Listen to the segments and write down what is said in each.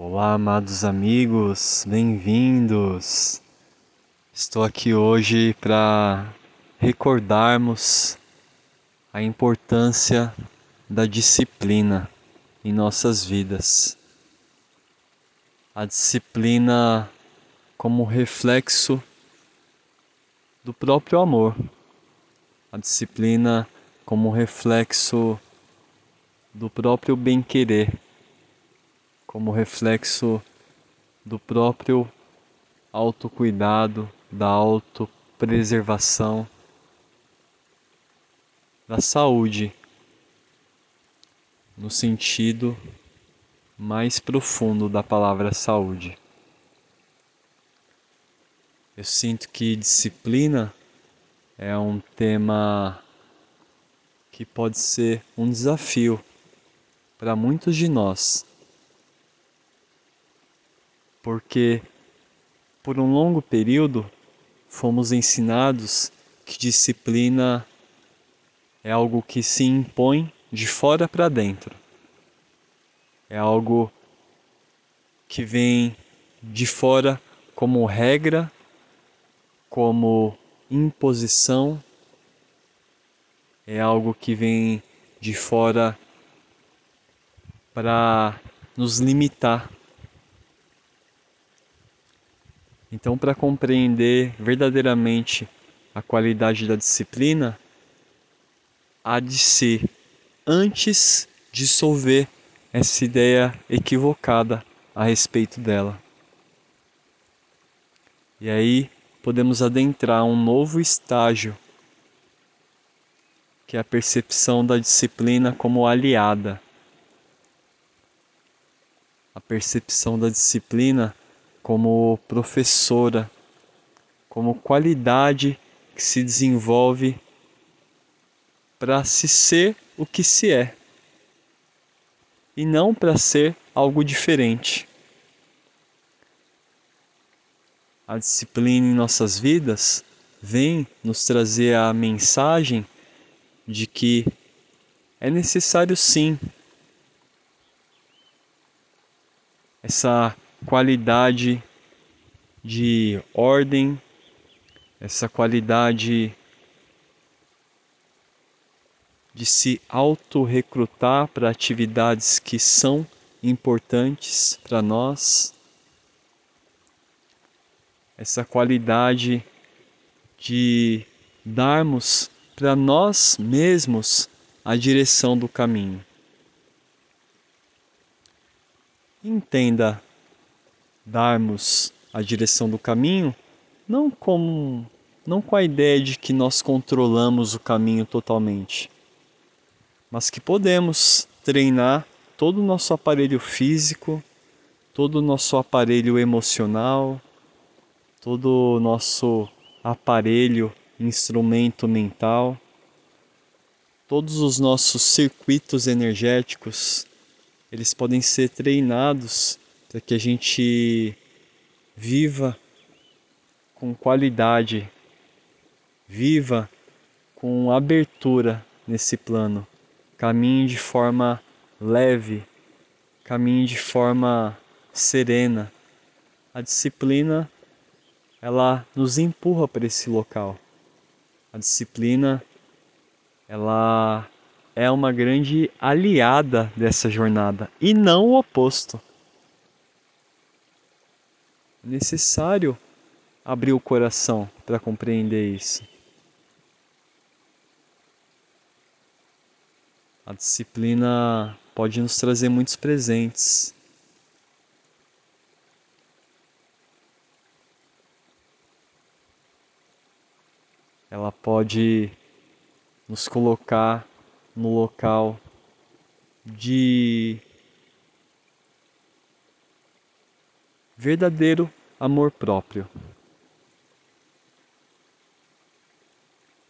Olá, amados amigos, bem-vindos. Estou aqui hoje para recordarmos a importância da disciplina em nossas vidas. A disciplina como reflexo do próprio amor. A disciplina como reflexo do próprio bem-querer como reflexo do próprio autocuidado, da autopreservação, da saúde, no sentido mais profundo da palavra saúde. Eu sinto que disciplina é um tema que pode ser um desafio para muitos de nós porque por um longo período fomos ensinados que disciplina é algo que se impõe de fora para dentro. É algo que vem de fora como regra, como imposição, é algo que vem de fora para nos limitar Então, para compreender verdadeiramente a qualidade da disciplina, há de ser antes dissolver essa ideia equivocada a respeito dela. E aí podemos adentrar um novo estágio, que é a percepção da disciplina como aliada. A percepção da disciplina como professora, como qualidade que se desenvolve para se ser o que se é e não para ser algo diferente. A disciplina em nossas vidas vem nos trazer a mensagem de que é necessário sim essa qualidade de ordem, essa qualidade de se auto-recrutar para atividades que são importantes para nós, essa qualidade de darmos para nós mesmos a direção do caminho. Entenda darmos a direção do caminho, não com, não com a ideia de que nós controlamos o caminho totalmente, mas que podemos treinar todo o nosso aparelho físico, todo o nosso aparelho emocional, todo o nosso aparelho, instrumento mental, todos os nossos circuitos energéticos, eles podem ser treinados para que a gente viva com qualidade, viva com abertura nesse plano, caminhe de forma leve, caminhe de forma serena. A disciplina ela nos empurra para esse local. A disciplina ela é uma grande aliada dessa jornada e não o oposto necessário abrir o coração para compreender isso. A disciplina pode nos trazer muitos presentes. Ela pode nos colocar no local de verdadeiro amor próprio.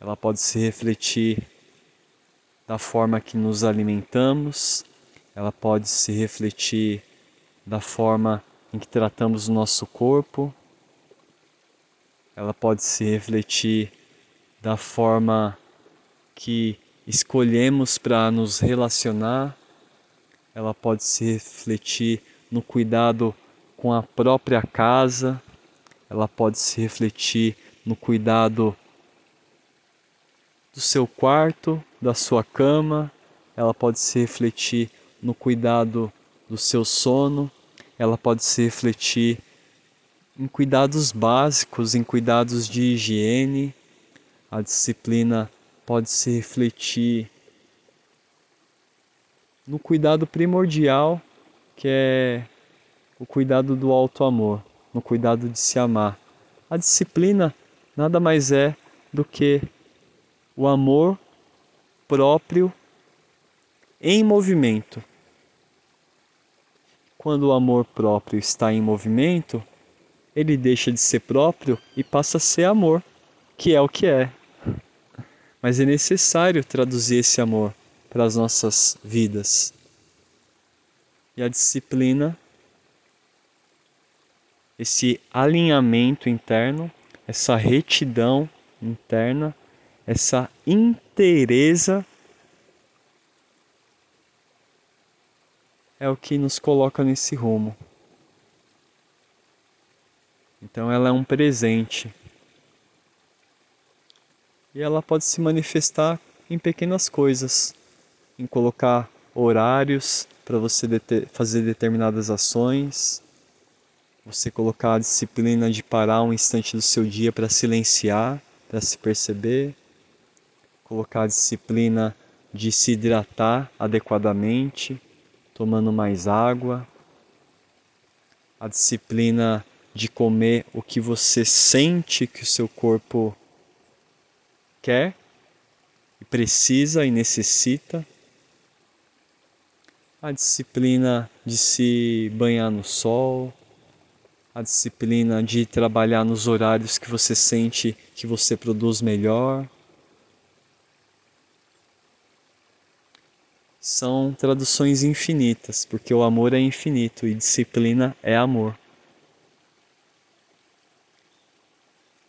Ela pode se refletir da forma que nos alimentamos, ela pode se refletir da forma em que tratamos o nosso corpo, ela pode se refletir da forma que escolhemos para nos relacionar, ela pode se refletir no cuidado com a própria casa, ela pode se refletir no cuidado do seu quarto, da sua cama, ela pode se refletir no cuidado do seu sono, ela pode se refletir em cuidados básicos, em cuidados de higiene. A disciplina pode se refletir no cuidado primordial, que é o cuidado do alto amor, no cuidado de se amar. A disciplina nada mais é do que o amor próprio em movimento. Quando o amor próprio está em movimento, ele deixa de ser próprio e passa a ser amor, que é o que é. Mas é necessário traduzir esse amor para as nossas vidas. E a disciplina, esse alinhamento interno, essa retidão interna, essa inteireza é o que nos coloca nesse rumo. Então ela é um presente. E ela pode se manifestar em pequenas coisas, em colocar horários para você fazer determinadas ações, você colocar a disciplina de parar um instante do seu dia para silenciar, para se perceber, colocar a disciplina de se hidratar adequadamente, tomando mais água, a disciplina de comer o que você sente que o seu corpo quer precisa e necessita, a disciplina de se banhar no sol, a disciplina de trabalhar nos horários que você sente que você produz melhor. são traduções infinitas, porque o amor é infinito e disciplina é amor.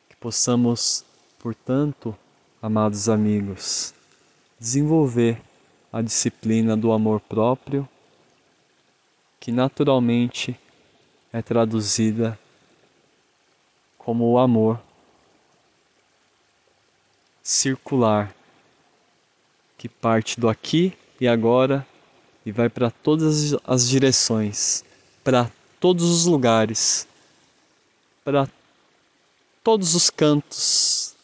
Que possamos, portanto, amados amigos, desenvolver a disciplina do amor próprio, que naturalmente é traduzida como o amor circular que parte do aqui e agora e vai para todas as direções, para todos os lugares, para todos os cantos,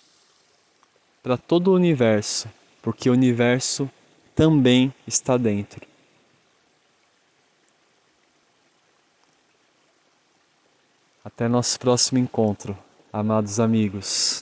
para todo o universo, porque o universo também está dentro. Até nosso próximo encontro, amados amigos.